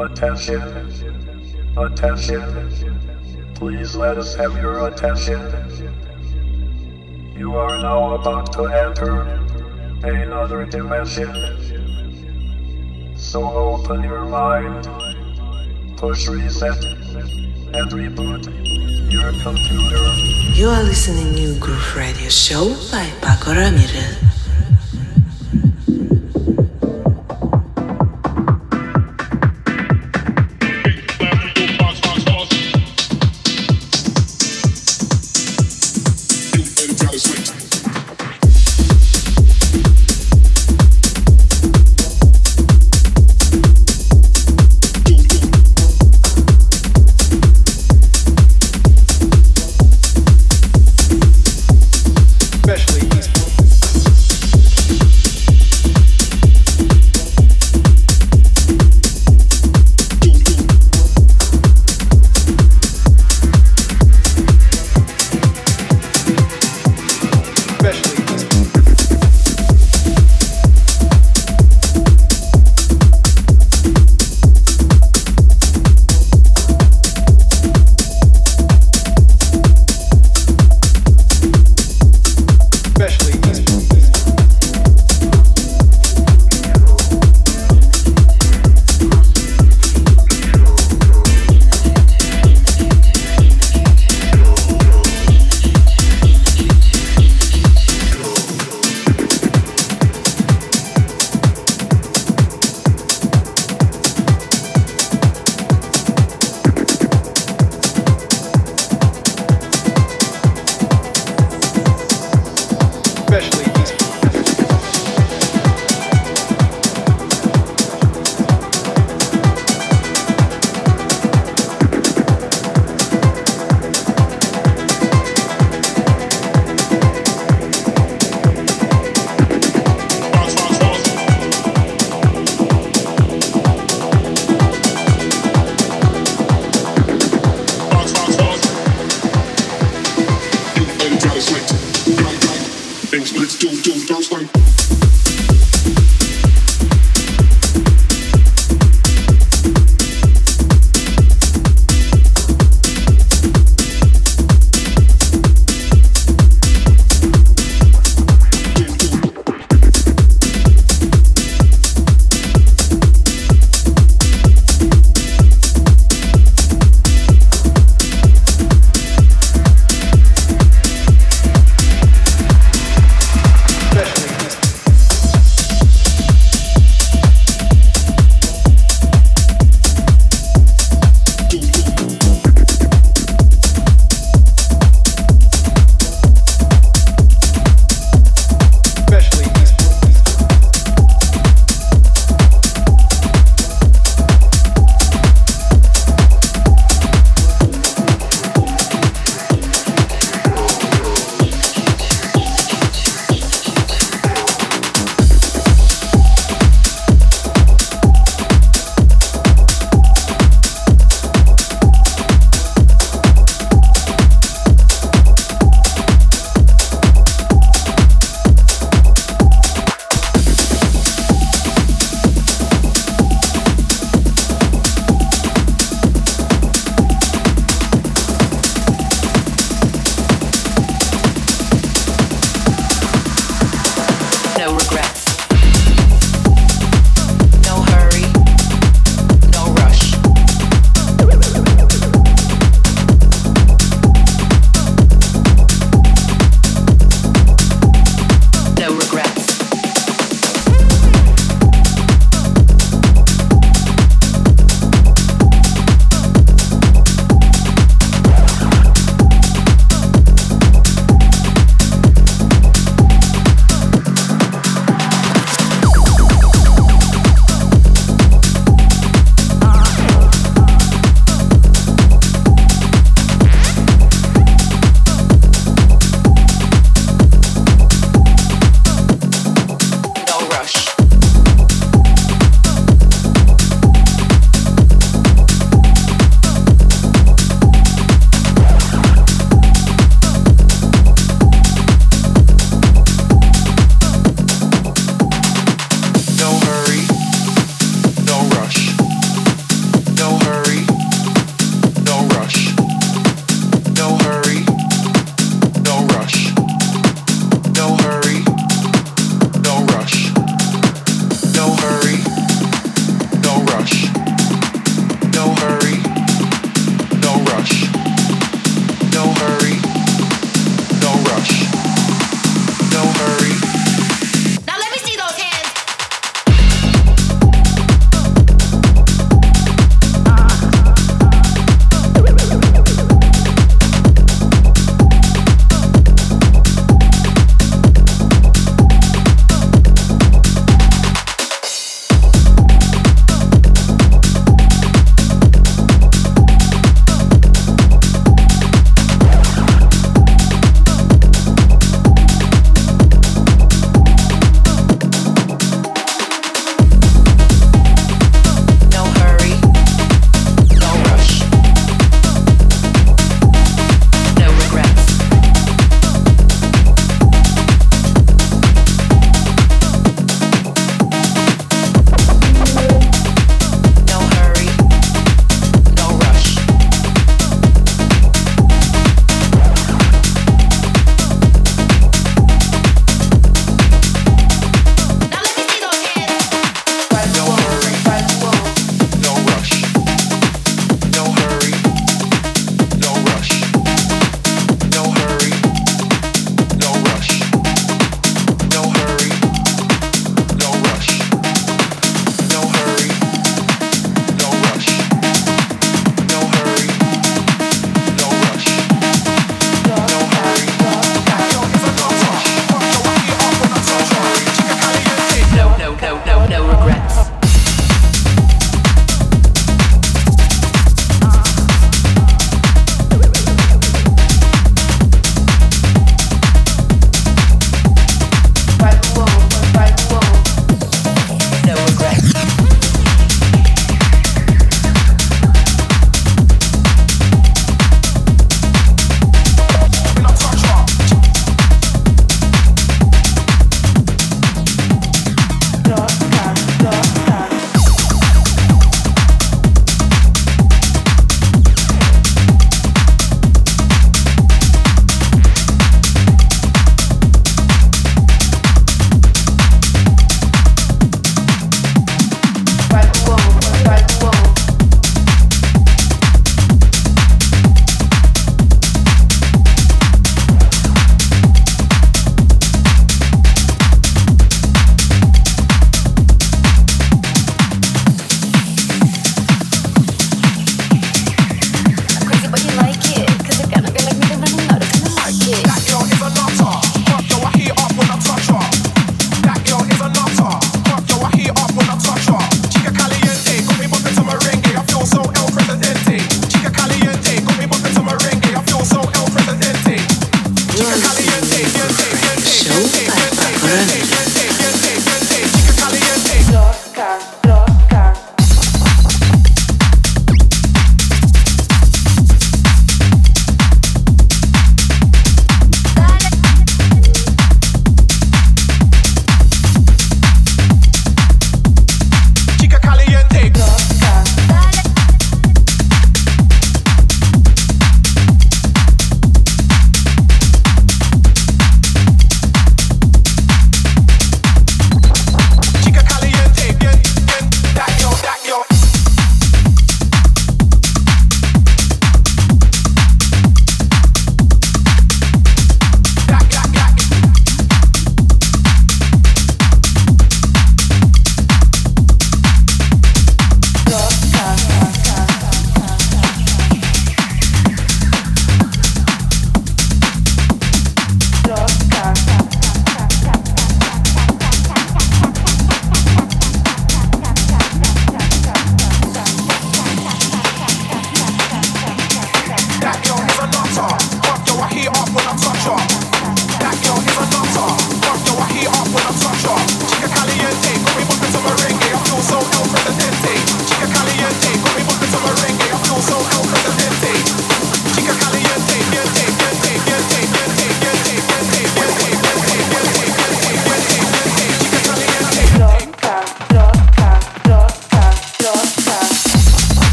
Attention. Attention. Please let us have your attention. You are now about to enter another dimension. So open your mind, push reset, and reboot your computer. You are listening to New Groove Radio Show by Pako Ramirez.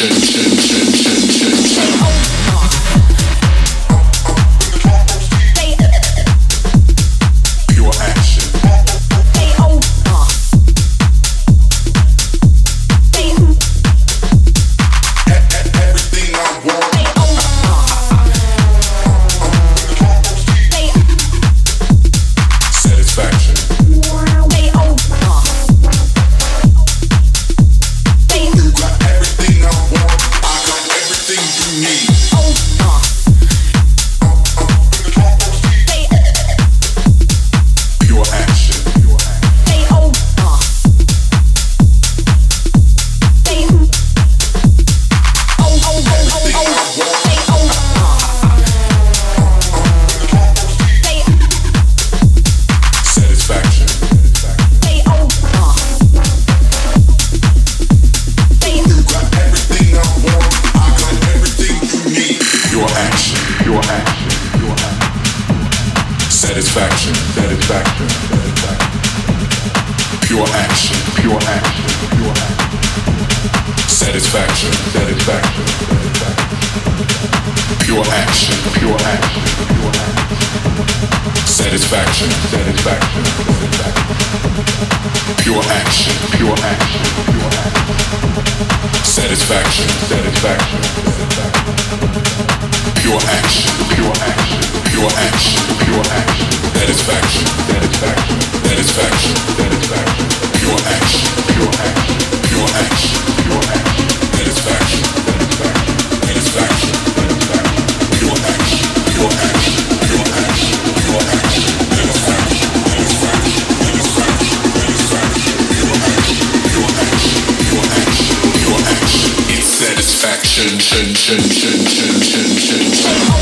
emotions. Satisfaction, shin, shin, shin, shin, shin, shin,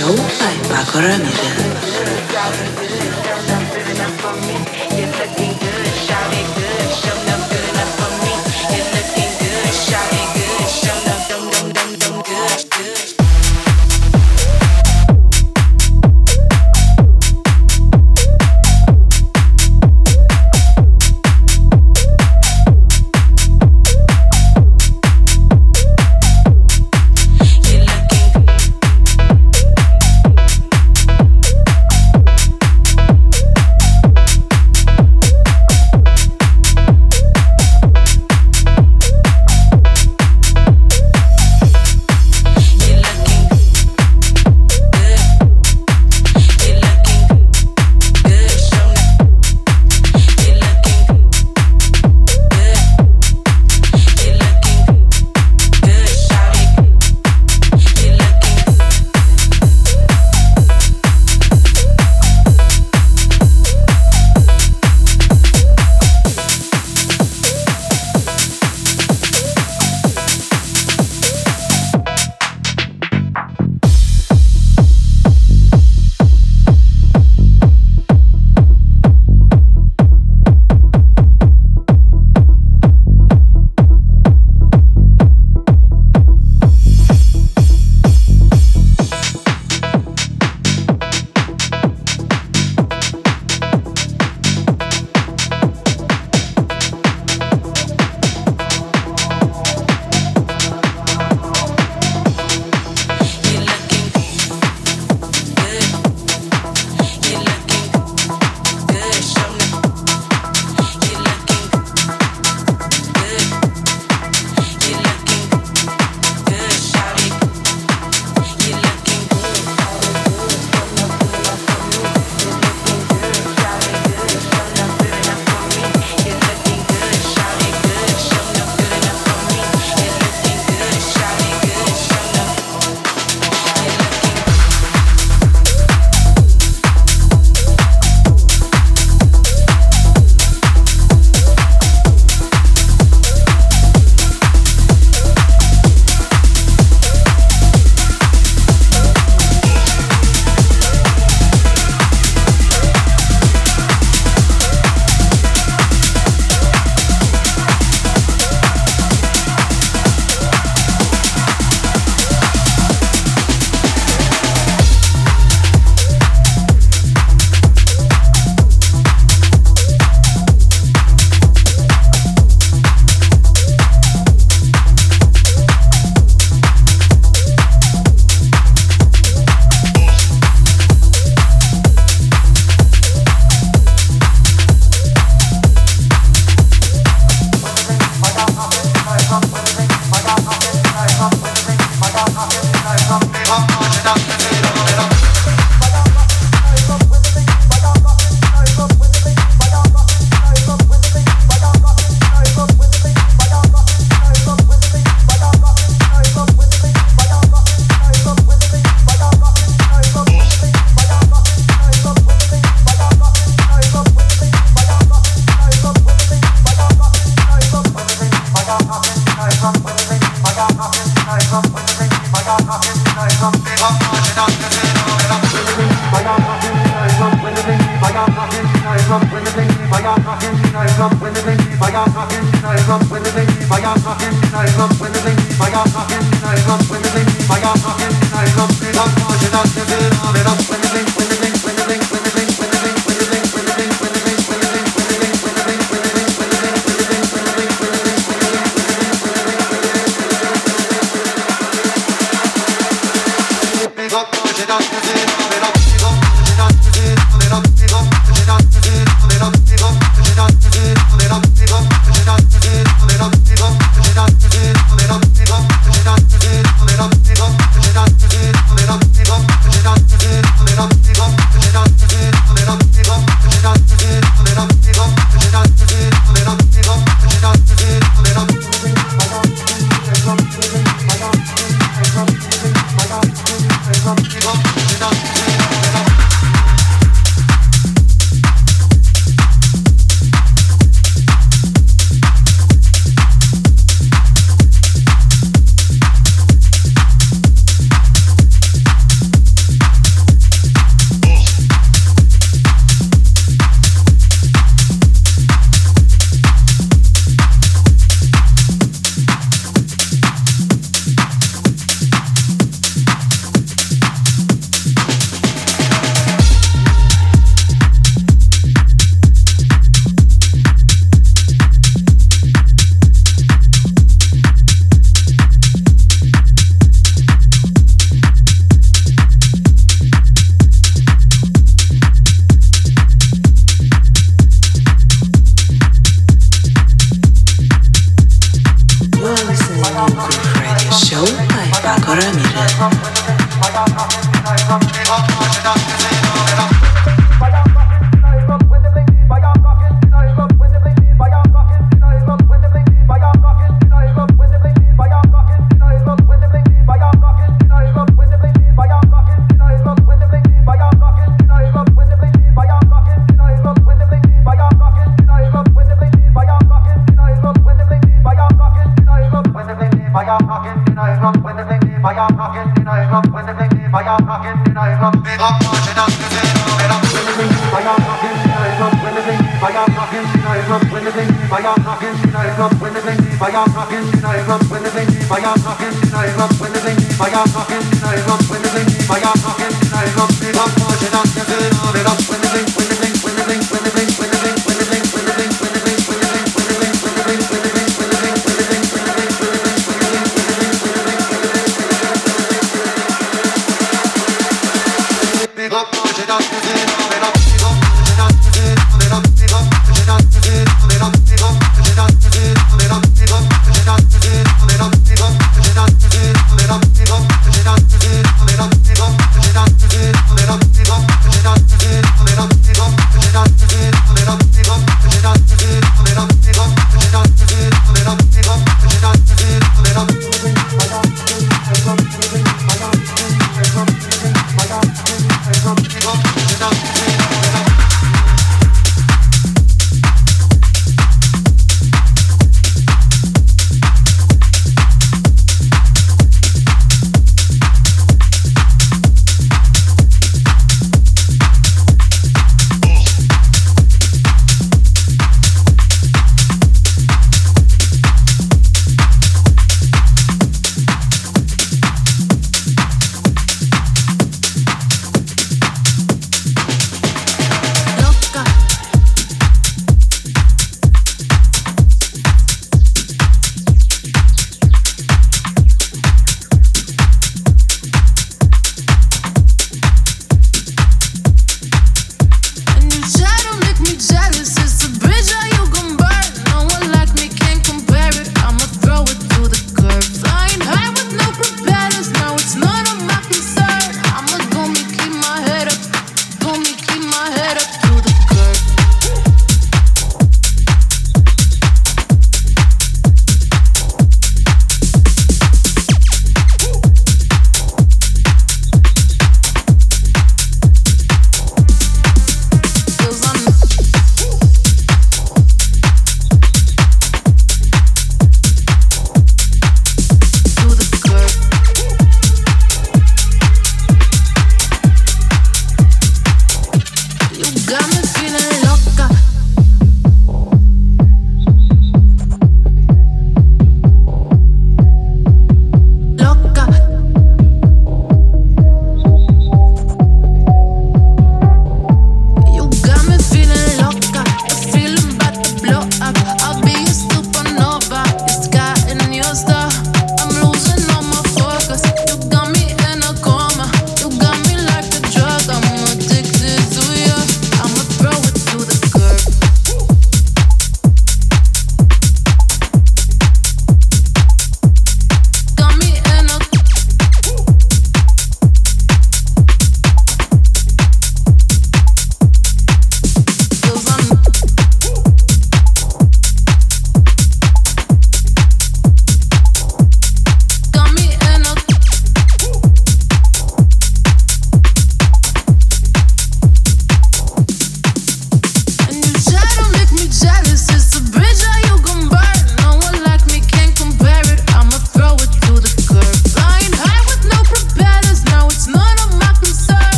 詳細わからないで